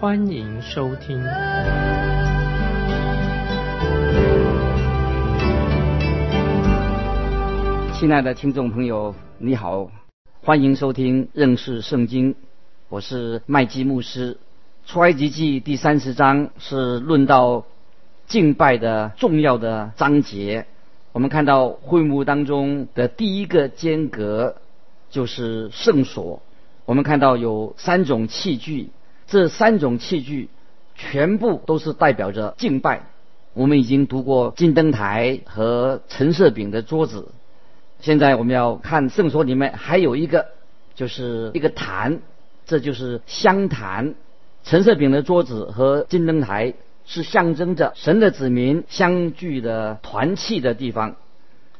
欢迎收听。亲爱的听众朋友，你好，欢迎收听认识圣经，我是麦基牧师。出埃及记第三十章是论到敬拜的重要的章节。我们看到会幕当中的第一个间隔就是圣所。我们看到有三种器具，这三种器具全部都是代表着敬拜。我们已经读过金灯台和陈设饼的桌子。现在我们要看圣所里面还有一个，就是一个坛，这就是香坛。陈设饼的桌子和金灯台是象征着神的子民相聚的团契的地方。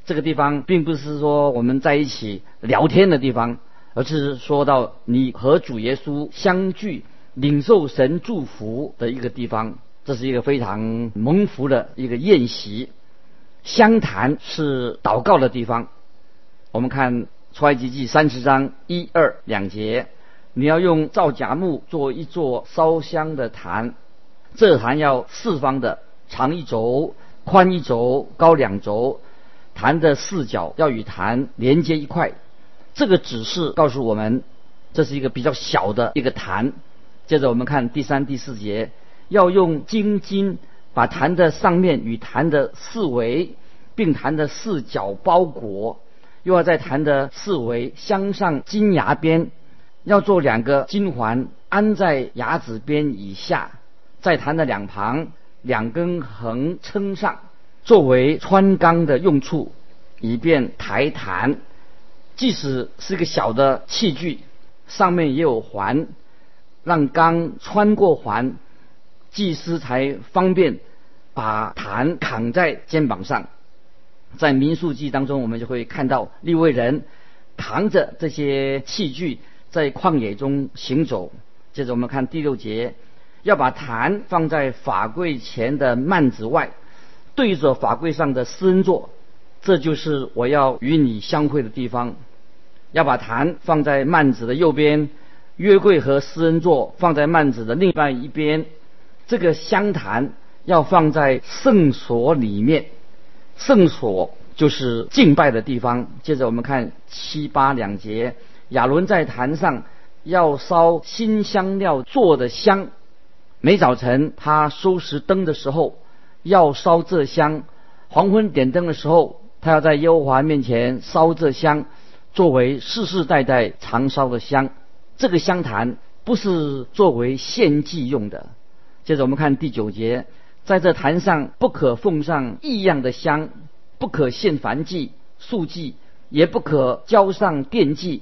这个地方并不是说我们在一起聊天的地方，而是说到你和主耶稣相聚、领受神祝福的一个地方。这是一个非常蒙福的一个宴席。香坛是祷告的地方。我们看出埃及记三十章一二两节，你要用皂荚木做一座烧香的坛，这坛要四方的，长一轴，宽一轴，高两轴，坛的四角要与坛连接一块。这个指示告诉我们，这是一个比较小的一个坛。接着我们看第三、第四节，要用金金把坛的上面与坛的四围，并坛的四角包裹。又要在坛的四围镶上金牙边，要做两个金环安在牙子边以下，在坛的两旁两根横撑上，作为穿钢的用处，以便抬坛。即使是个小的器具，上面也有环，让钢穿过环，祭司才方便把坛扛在肩膀上。在民数记当中，我们就会看到利未人扛着这些器具在旷野中行走。接着我们看第六节，要把坛放在法柜前的幔子外，对着法柜上的施恩座，这就是我要与你相会的地方。要把坛放在幔子的右边，约柜和施恩座放在幔子的另外一边。这个香坛要放在圣所里面。圣所就是敬拜的地方。接着我们看七八两节，亚伦在坛上要烧新香料做的香。每早晨他收拾灯的时候要烧这香；黄昏点灯的时候，他要在耶和华面前烧这香，作为世世代代常烧的香。这个香坛不是作为献祭用的。接着我们看第九节。在这坛上不可奉上异样的香，不可献燔祭、素祭，也不可浇上奠祭。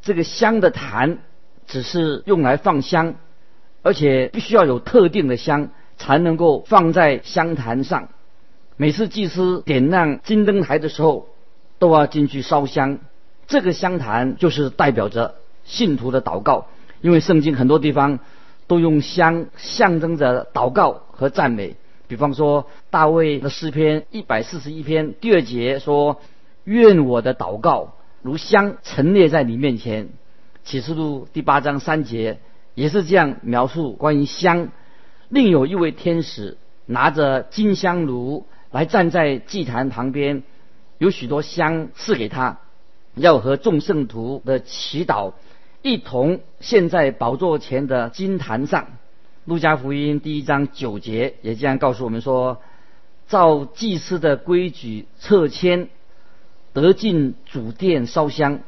这个香的坛只是用来放香，而且必须要有特定的香才能够放在香坛上。每次祭司点亮金灯台的时候，都要进去烧香。这个香坛就是代表着信徒的祷告，因为圣经很多地方。都用香象征着祷告和赞美。比方说，大卫的诗篇一百四十一篇第二节说：“愿我的祷告如香陈列在你面前。”启示录第八章三节也是这样描述关于香。另有一位天使拿着金香炉来站在祭坛旁边，有许多香赐给他，要和众圣徒的祈祷。一同献在宝座前的金坛上，《路加福音》第一章九节也这样告诉我们说：照祭司的规矩撤签，得进主殿烧香。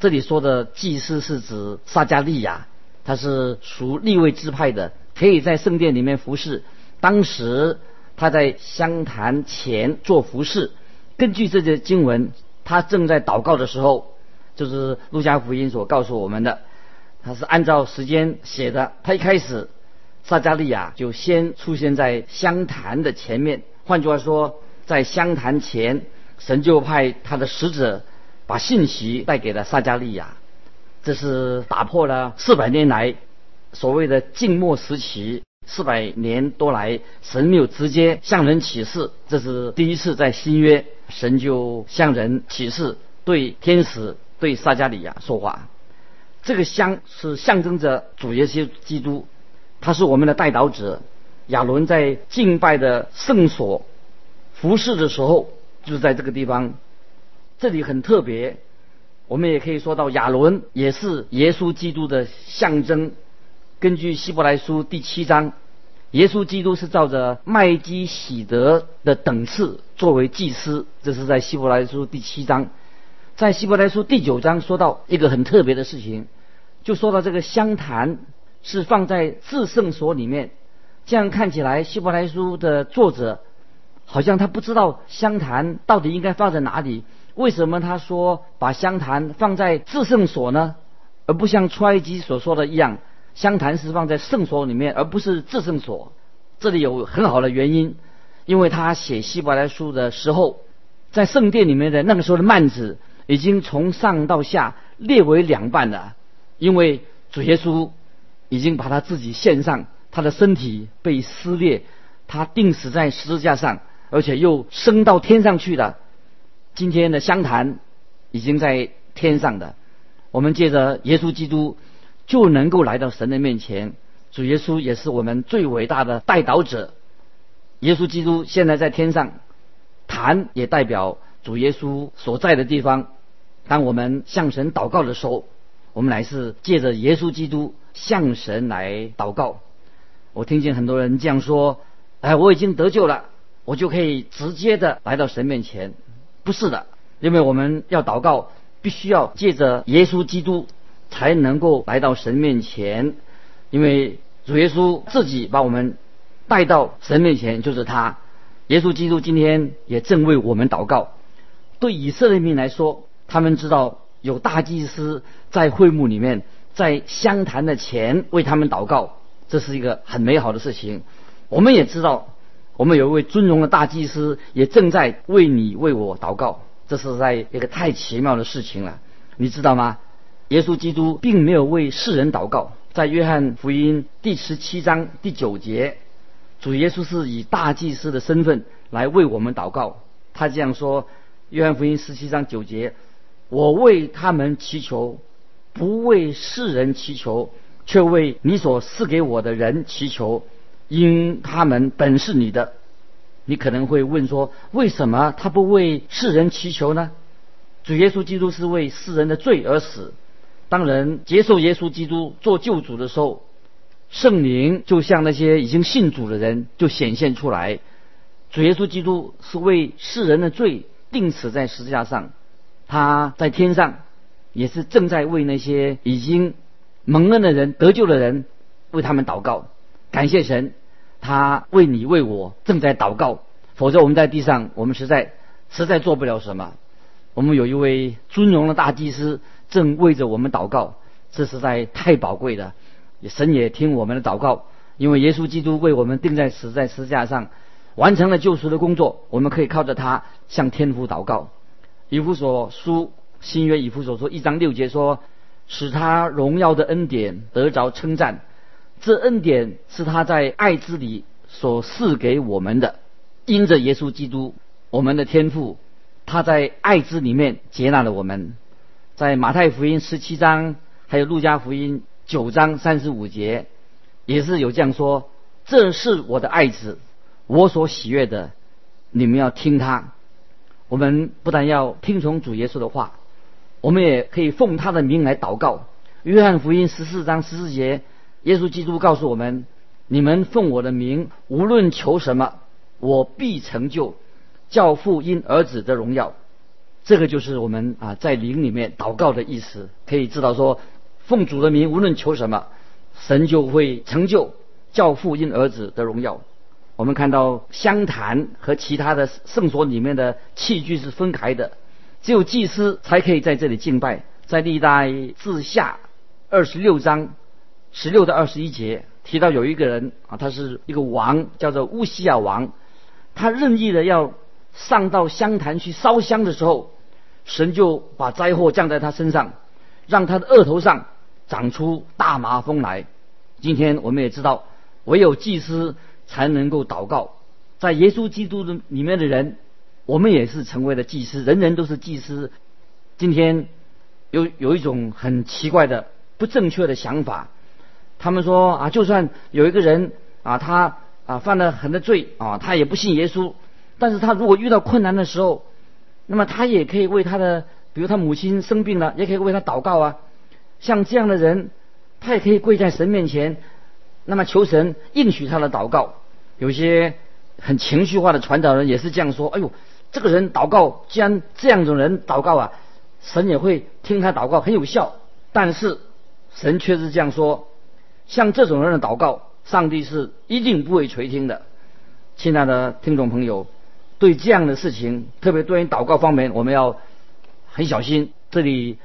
这里说的祭司是指撒加利亚，他是属立位支派的，可以在圣殿里面服侍。当时他在香坛前做服侍。根据这些经文，他正在祷告的时候。就是路加福音所告诉我们的，他是按照时间写的。他一开始撒加利亚就先出现在香坛的前面。换句话说，在香坛前，神就派他的使者把信息带给了撒加利亚。这是打破了四百年来所谓的静默时期，四百年多来神没有直接向人启示，这是第一次在新约神就向人启示，对天使对撒加利亚说话。这个香是象征着主耶稣基督。他是我们的代祷者，亚伦在敬拜的圣所服侍的时候，就在这个地方。这里很特别，我们也可以说到亚伦也是耶稣基督的象征。根据希伯来书第七章，耶稣基督是照着麦基喜德的等次作为祭司，这是在希伯来书第七章。在希伯来书第九章说到一个很特别的事情，就说到这个香坛。是放在至圣所里面，这样看起来，希伯来书的作者好像他不知道香坛到底应该放在哪里。为什么他说把香坛放在至圣所呢？而不像出埃及所说的一样，香坛是放在圣所里面，而不是至圣所。这里有很好的原因，因为他写希伯来书的时候，在圣殿里面的那个时候的幔子已经从上到下裂为两半了，因为主耶稣。已经把他自己献上，他的身体被撕裂，他钉死在十字架上，而且又升到天上去了。今天的湘潭已经在天上的，我们借着耶稣基督就能够来到神的面前。主耶稣也是我们最伟大的代祷者。耶稣基督现在在天上，坛也代表主耶稣所在的地方。当我们向神祷告的时候，我们乃是借着耶稣基督。向神来祷告，我听见很多人这样说：“哎，我已经得救了，我就可以直接的来到神面前。”不是的，因为我们要祷告，必须要借着耶稣基督才能够来到神面前。因为主耶稣自己把我们带到神面前，就是他。耶稣基督今天也正为我们祷告。对以色列民来说，他们知道有大祭司在会幕里面。在香坛的前为他们祷告，这是一个很美好的事情。我们也知道，我们有一位尊荣的大祭司也正在为你为我祷告，这是在一个太奇妙的事情了。你知道吗？耶稣基督并没有为世人祷告，在约翰福音第十七章第九节，主耶稣是以大祭司的身份来为我们祷告。他这样说：约翰福音十七章九节，我为他们祈求。不为世人祈求，却为你所赐给我的人祈求，因他们本是你的。你可能会问说，为什么他不为世人祈求呢？主耶稣基督是为世人的罪而死。当人接受耶稣基督做救主的时候，圣灵就像那些已经信主的人就显现出来。主耶稣基督是为世人的罪定死在十字架上，他在天上。也是正在为那些已经蒙恩的人、得救的人为他们祷告，感谢神，他为你为我正在祷告。否则我们在地上，我们实在实在做不了什么。我们有一位尊荣的大祭司正为着我们祷告，这实在太宝贵了。神也听我们的祷告，因为耶稣基督为我们钉在死在十字架上，完成了救赎的工作，我们可以靠着他向天父祷告。以弗所书。新约以弗所说一章六节说，使他荣耀的恩典得着称赞。这恩典是他在爱之里所赐给我们的，因着耶稣基督，我们的天父，他在爱之里面接纳了我们。在马太福音十七章，还有路加福音九章三十五节，也是有这样说：这是我的爱子，我所喜悦的，你们要听他。我们不但要听从主耶稣的话。我们也可以奉他的名来祷告。约翰福音十四章十四节，耶稣基督告诉我们：“你们奉我的名，无论求什么，我必成就，教父因儿子的荣耀。”这个就是我们啊在灵里面祷告的意思。可以知道说，奉主的名，无论求什么，神就会成就，教父因儿子的荣耀。我们看到香坛和其他的圣所里面的器具是分开的。只有祭司才可以在这里敬拜。在历代志下二十六章十六到二十一节提到有一个人啊，他是一个王，叫做乌西亚王，他任意的要上到香坛去烧香的时候，神就把灾祸降在他身上，让他的额头上长出大麻风来。今天我们也知道，唯有祭司才能够祷告，在耶稣基督的里面的人，我们也是成为了祭司，人人都是祭司。今天有有一种很奇怪的、不正确的想法。他们说啊，就算有一个人啊，他啊犯了很多罪啊，他也不信耶稣，但是他如果遇到困难的时候，那么他也可以为他的，比如他母亲生病了，也可以为他祷告啊。像这样的人，他也可以跪在神面前，那么求神应许他的祷告。有些很情绪化的传道人也是这样说：，哎呦，这个人祷告，既然这样种人祷告啊，神也会听他祷告，很有效。但是神却是这样说。像这种人的祷告，上帝是一定不会垂听的。亲爱的听众朋友，对这样的事情，特别对于祷告方面，我们要很小心。这里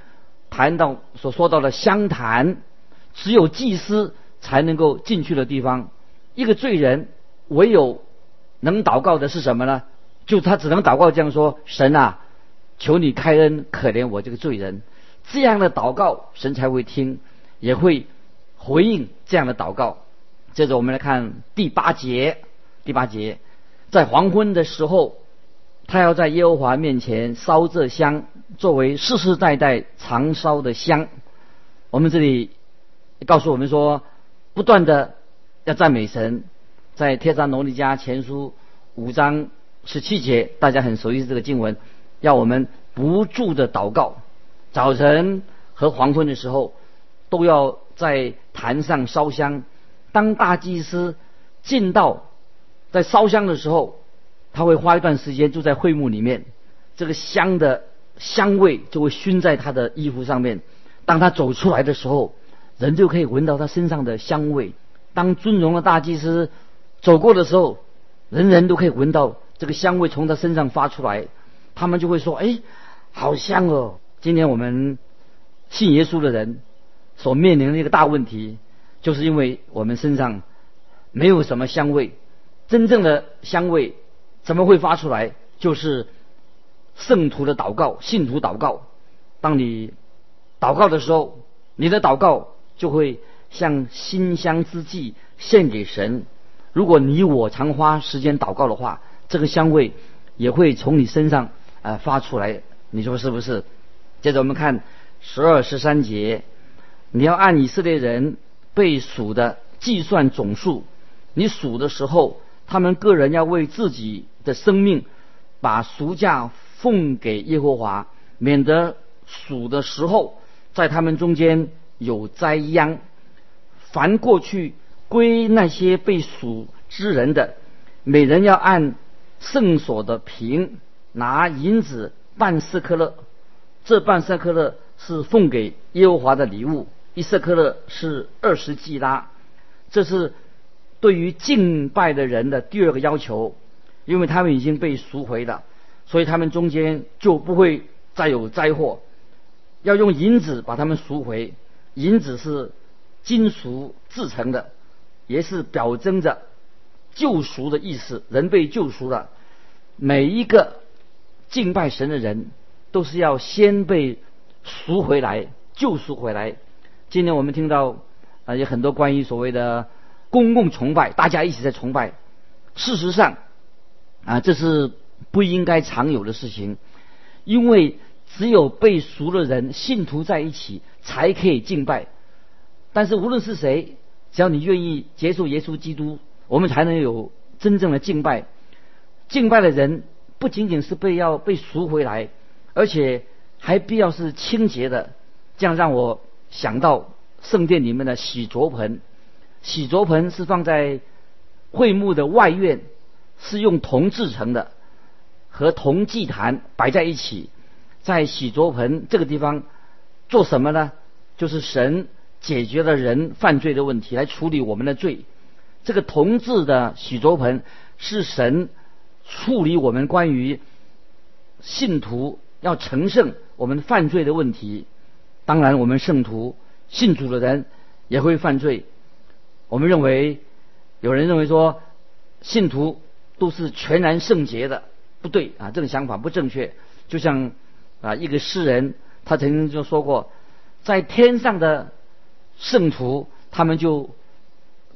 谈到所说到的相谈，只有祭司才能够进去的地方。一个罪人唯有能祷告的是什么呢？就他只能祷告这样说：“神啊，求你开恩，可怜我这个罪人。”这样的祷告，神才会听，也会。回应这样的祷告。接着我们来看第八节。第八节，在黄昏的时候，他要在耶和华面前烧这香，作为世世代代常烧的香。我们这里告诉我们说，不断的要赞美神。在帖撒罗尼迦前书五章十七节，大家很熟悉这个经文，要我们不住的祷告，早晨和黄昏的时候都要。在坛上烧香，当大祭司进到在烧香的时候，他会花一段时间住在会幕里面，这个香的香味就会熏在他的衣服上面。当他走出来的时候，人就可以闻到他身上的香味。当尊荣的大祭司走过的时候，人人都可以闻到这个香味从他身上发出来，他们就会说：“哎，好香哦！”今天我们信耶稣的人。所面临的一个大问题，就是因为我们身上没有什么香味，真正的香味怎么会发出来？就是圣徒的祷告，信徒祷告。当你祷告的时候，你的祷告就会像馨香之祭献给神。如果你我常花时间祷告的话，这个香味也会从你身上啊发出来。你说是不是？接着我们看十二十三节。你要按以色列人被数的计算总数，你数的时候，他们个人要为自己的生命把赎价奉给耶和华，免得数的时候在他们中间有灾殃。凡过去归那些被赎之人的，每人要按圣所的平拿银子半四克勒，这半四克勒是奉给耶和华的礼物。一四克勒是二十季拉，这是对于敬拜的人的第二个要求，因为他们已经被赎回了，所以他们中间就不会再有灾祸。要用银子把他们赎回，银子是金属制成的，也是表征着救赎的意思。人被救赎了，每一个敬拜神的人都是要先被赎回来，救赎回来。今天我们听到啊，有很多关于所谓的公共崇拜，大家一起在崇拜。事实上啊，这是不应该常有的事情，因为只有被赎的人、信徒在一起才可以敬拜。但是无论是谁，只要你愿意接受耶稣基督，我们才能有真正的敬拜。敬拜的人不仅仅是被要被赎回来，而且还必要是清洁的。这样让我。想到圣殿里面的洗濯盆，洗濯盆是放在会幕的外院，是用铜制成的，和铜祭坛摆在一起。在洗濯盆这个地方做什么呢？就是神解决了人犯罪的问题，来处理我们的罪。这个铜制的洗濯盆是神处理我们关于信徒要成圣我们犯罪的问题。当然，我们圣徒信主的人也会犯罪。我们认为，有人认为说，信徒都是全然圣洁的，不对啊，这种想法不正确。就像啊，一个诗人他曾经就说过，在天上的圣徒，他们就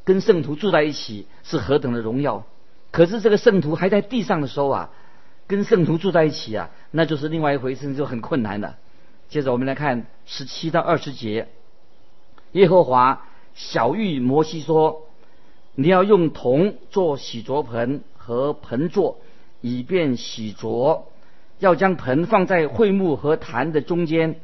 跟圣徒住在一起，是何等的荣耀。可是这个圣徒还在地上的时候啊，跟圣徒住在一起啊，那就是另外一回事，就很困难的。接着我们来看十七到二十节，耶和华。小谕摩西说：“你要用铜做洗濯盆和盆座，以便洗濯。要将盆放在会幕和坛的中间，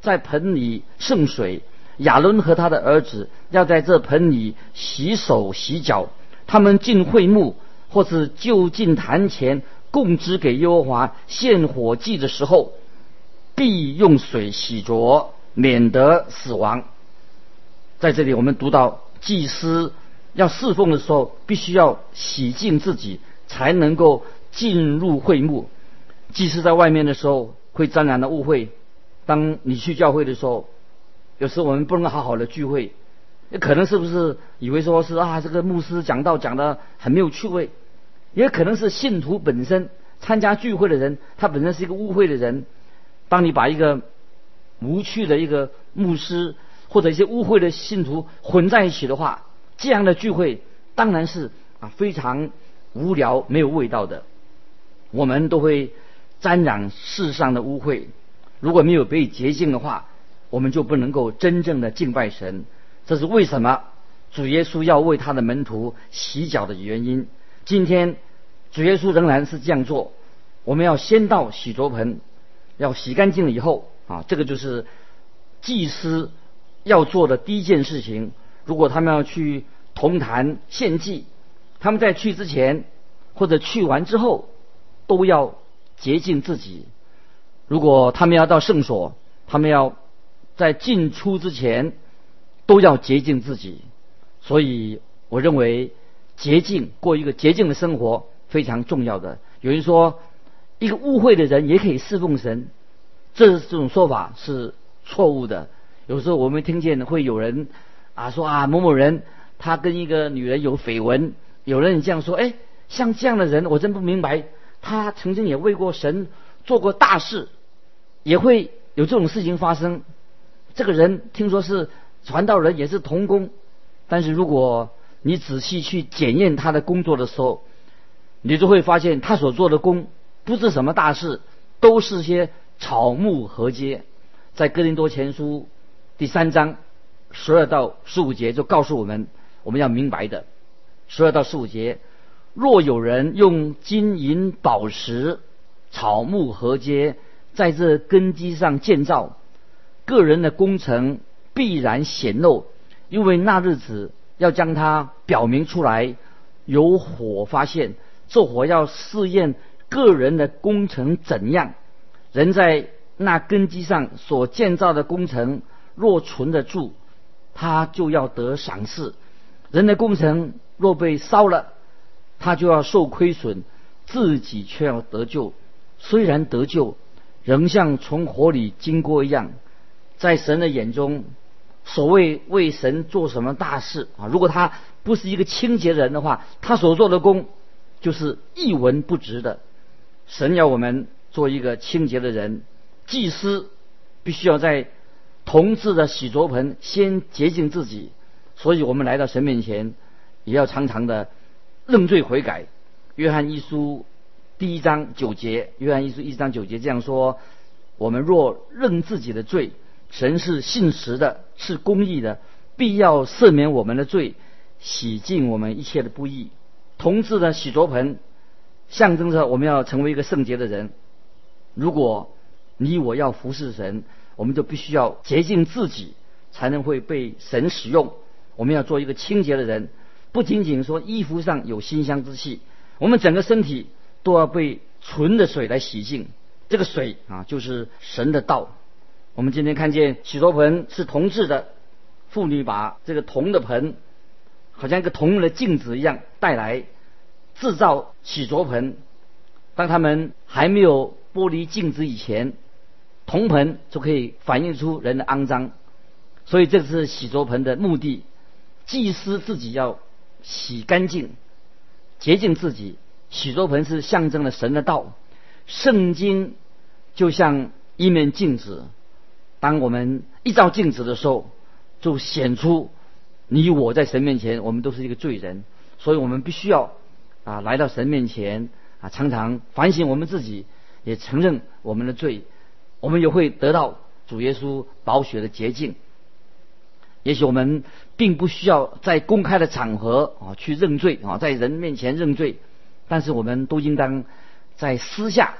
在盆里盛水。亚伦和他的儿子要在这盆里洗手洗脚。他们进会幕或是就近坛前供职给耶和华献火祭的时候，必用水洗濯，免得死亡。”在这里，我们读到祭司要侍奉的时候，必须要洗净自己，才能够进入会幕。祭司在外面的时候会沾染了污秽。当你去教会的时候，有时我们不能好好的聚会，也可能是不是以为说是啊，这个牧师讲道讲的很没有趣味，也可能是信徒本身参加聚会的人，他本身是一个污秽的人。当你把一个无趣的一个牧师，或者一些污秽的信徒混在一起的话，这样的聚会当然是啊非常无聊、没有味道的。我们都会沾染世上的污秽，如果没有被洁净的话，我们就不能够真正的敬拜神。这是为什么主耶稣要为他的门徒洗脚的原因。今天主耶稣仍然是这样做。我们要先到洗濯盆，要洗干净了以后啊，这个就是祭司。要做的第一件事情，如果他们要去同坛献祭，他们在去之前或者去完之后，都要洁净自己。如果他们要到圣所，他们要在进出之前都要洁净自己。所以，我认为洁净过一个洁净的生活非常重要的。有人说，一个误会的人也可以侍奉神，这这种说法是错误的。有时候我们听见会有人啊说啊某某人他跟一个女人有绯闻，有人这样说，哎，像这样的人我真不明白，他曾经也为过神做过大事，也会有这种事情发生。这个人听说是传道人，也是童工，但是如果你仔细去检验他的工作的时候，你就会发现他所做的工不是什么大事，都是些草木禾秸，在哥林多前书。第三章十二到十五节就告诉我们，我们要明白的。十二到十五节，若有人用金银宝石、草木禾秸在这根基上建造，个人的工程必然显露，因为那日子要将它表明出来，有火发现，这火要试验个人的工程怎样。人在那根基上所建造的工程。若存得住，他就要得赏赐；人的工程若被烧了，他就要受亏损，自己却要得救。虽然得救，仍像从火里经过一样。在神的眼中，所谓为神做什么大事啊？如果他不是一个清洁人的话，他所做的功就是一文不值的。神要我们做一个清洁的人，祭司必须要在。铜制的洗濯盆先洁净自己，所以我们来到神面前，也要常常的认罪悔改。约翰一书第一章九节，约翰一书一章九节这样说：我们若认自己的罪，神是信实的，是公义的，必要赦免我们的罪，洗净我们一切的不义。同志的洗濯盆象征着我们要成为一个圣洁的人。如果你我要服侍神。我们就必须要洁净自己，才能会被神使用。我们要做一个清洁的人，不仅仅说衣服上有馨香之气，我们整个身体都要被纯的水来洗净。这个水啊，就是神的道。我们今天看见洗濯盆是铜制的，妇女把这个铜的盆，好像一个铜的镜子一样带来制造洗濯盆。当他们还没有玻璃镜子以前。铜盆就可以反映出人的肮脏，所以这是洗濯盆的目的。祭司自己要洗干净、洁净自己。洗濯盆是象征了神的道，圣经就像一面镜子。当我们一照镜子的时候，就显出你我在神面前，我们都是一个罪人。所以我们必须要啊来到神面前啊，常常反省我们自己，也承认我们的罪，我们也会得到主耶稣宝血的洁净。也许我们并不需要在公开的场合啊去认罪啊，在人面前认罪。但是我们都应当在私下，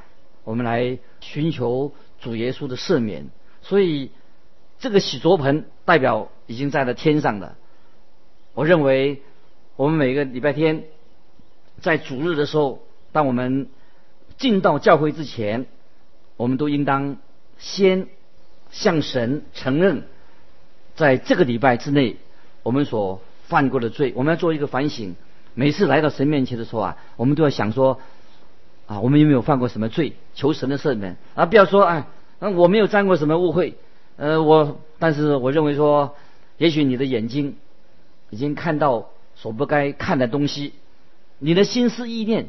我们来寻求主耶稣的赦免。所以这个洗濯盆代表已经在了天上的。我认为我们每个礼拜天在主日的时候，当我们进到教会之前，我们都应当先向神承认，在这个礼拜之内我们所犯过的罪，我们要做一个反省。每次来到神面前的时候啊，我们都要想说，啊，我们有没有犯过什么罪？求神的赦免啊！不要说哎，我没有沾过什么误会，呃，我，但是我认为说，也许你的眼睛已经看到所不该看的东西，你的心思意念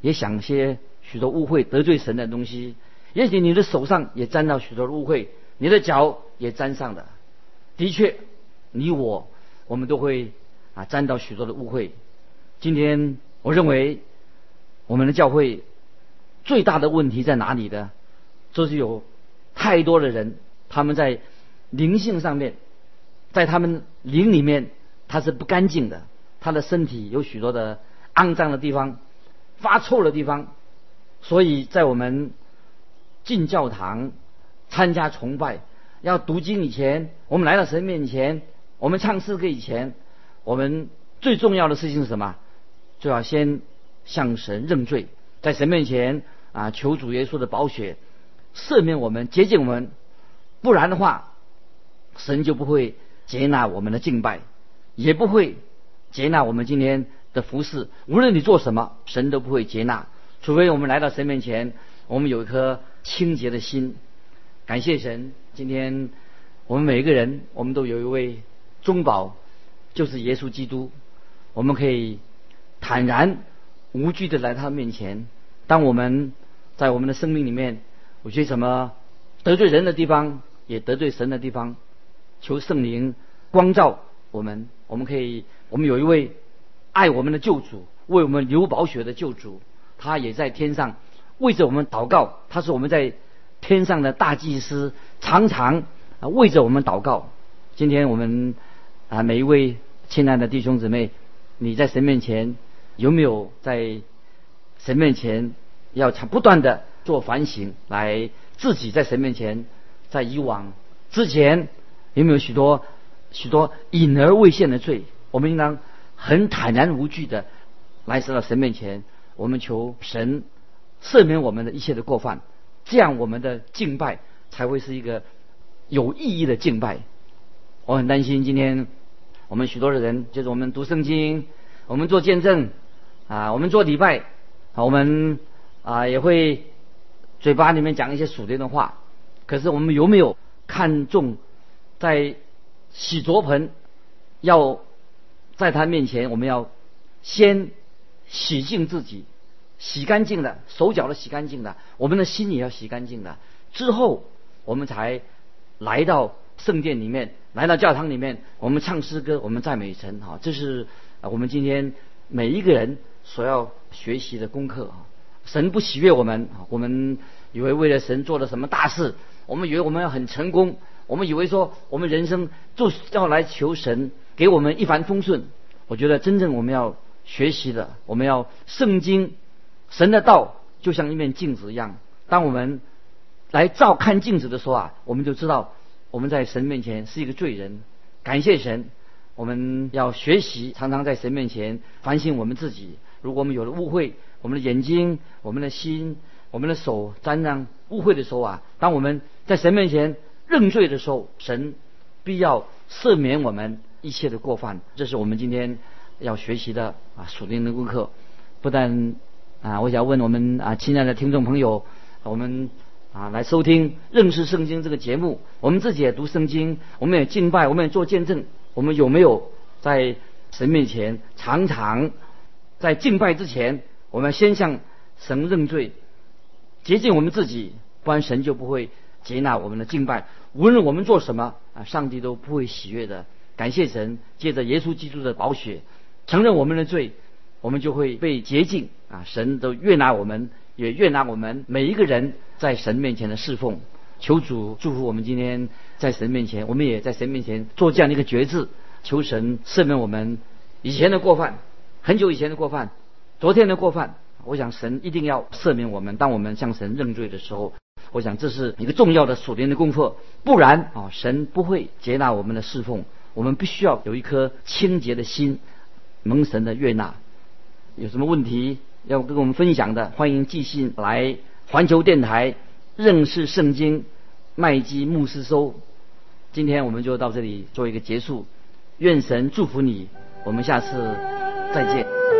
也想些许多误会得罪神的东西，也许你的手上也沾到许多误会，你的脚也沾上的。的确，你我我们都会啊沾到许多的误会。今天我认为我们的教会最大的问题在哪里呢？就是有太多的人，他们在灵性上面，在他们灵里面他是不干净的，他的身体有许多的肮脏的地方、发臭的地方，所以在我们进教堂、参加崇拜、要读经以前，我们来到神面前，我们唱诗歌以前，我们最重要的事情是什么？就要先向神认罪，在神面前啊求主耶稣的宝血赦免我们、洁净我们，不然的话，神就不会接纳我们的敬拜，也不会接纳我们今天的服饰。无论你做什么，神都不会接纳，除非我们来到神面前，我们有一颗清洁的心。感谢神，今天我们每一个人，我们都有一位中保，就是耶稣基督，我们可以。坦然无惧的来他面前。当我们在我们的生命里面，有些什么得罪人的地方，也得罪神的地方，求圣灵光照我们。我们可以，我们有一位爱我们的救主，为我们流宝血的救主，他也在天上为着我们祷告。他是我们在天上的大祭司，常常啊为着我们祷告。今天我们啊每一位亲爱的弟兄姊妹，你在神面前。有没有在神面前要常不断的做反省，来自己在神面前，在以往之前有没有许多许多隐而未现的罪？我们应当很坦然无惧的来到神面前，我们求神赦免我们的一切的过犯，这样我们的敬拜才会是一个有意义的敬拜。我很担心今天我们许多的人，就是我们读圣经，我们做见证。啊，我们做礼拜，啊，我们啊也会嘴巴里面讲一些属灵的话，可是我们有没有看重在洗濯盆要在他面前，我们要先洗净自己，洗干净了，手脚都洗干净了，我们的心也要洗干净了，之后我们才来到圣殿里面，来到教堂里面，我们唱诗歌，我们赞美神，哈，这是我们今天每一个人。所要学习的功课啊，神不喜悦我们啊，我们以为为了神做了什么大事，我们以为我们要很成功，我们以为说我们人生就是要来求神给我们一帆风顺。我觉得真正我们要学习的，我们要圣经神的道就像一面镜子一样，当我们来照看镜子的时候啊，我们就知道我们在神面前是一个罪人。感谢神，我们要学习常常在神面前反省我们自己。如果我们有了误会，我们的眼睛、我们的心、我们的手沾上误会的时候啊，当我们在神面前认罪的时候，神必要赦免我们一切的过犯。这是我们今天要学习的啊属灵的功课。不但啊，我想问我们啊亲爱的听众朋友，我们啊来收听认识圣经这个节目，我们自己也读圣经，我们也敬拜，我们也做见证，我们有没有？在神面前常常在敬拜之前，我们先向神认罪，洁净我们自己，不然神就不会接纳我们的敬拜。无论我们做什么啊，上帝都不会喜悦的。感谢神，借着耶稣基督的宝血，承认我们的罪，我们就会被洁净啊！神都悦纳我们，也悦纳我们每一个人在神面前的侍奉。求主祝福我们今天在神面前，我们也在神面前做这样的一个决志，求神赦免我们以前的过犯，很久以前的过犯，昨天的过犯。我想神一定要赦免我们，当我们向神认罪的时候，我想这是一个重要的属灵的功课，不然啊，神不会接纳我们的侍奉。我们必须要有一颗清洁的心，蒙神的悦纳。有什么问题要跟我们分享的，欢迎寄信来环球电台。认识圣经，麦基牧师收。今天我们就到这里做一个结束。愿神祝福你，我们下次再见。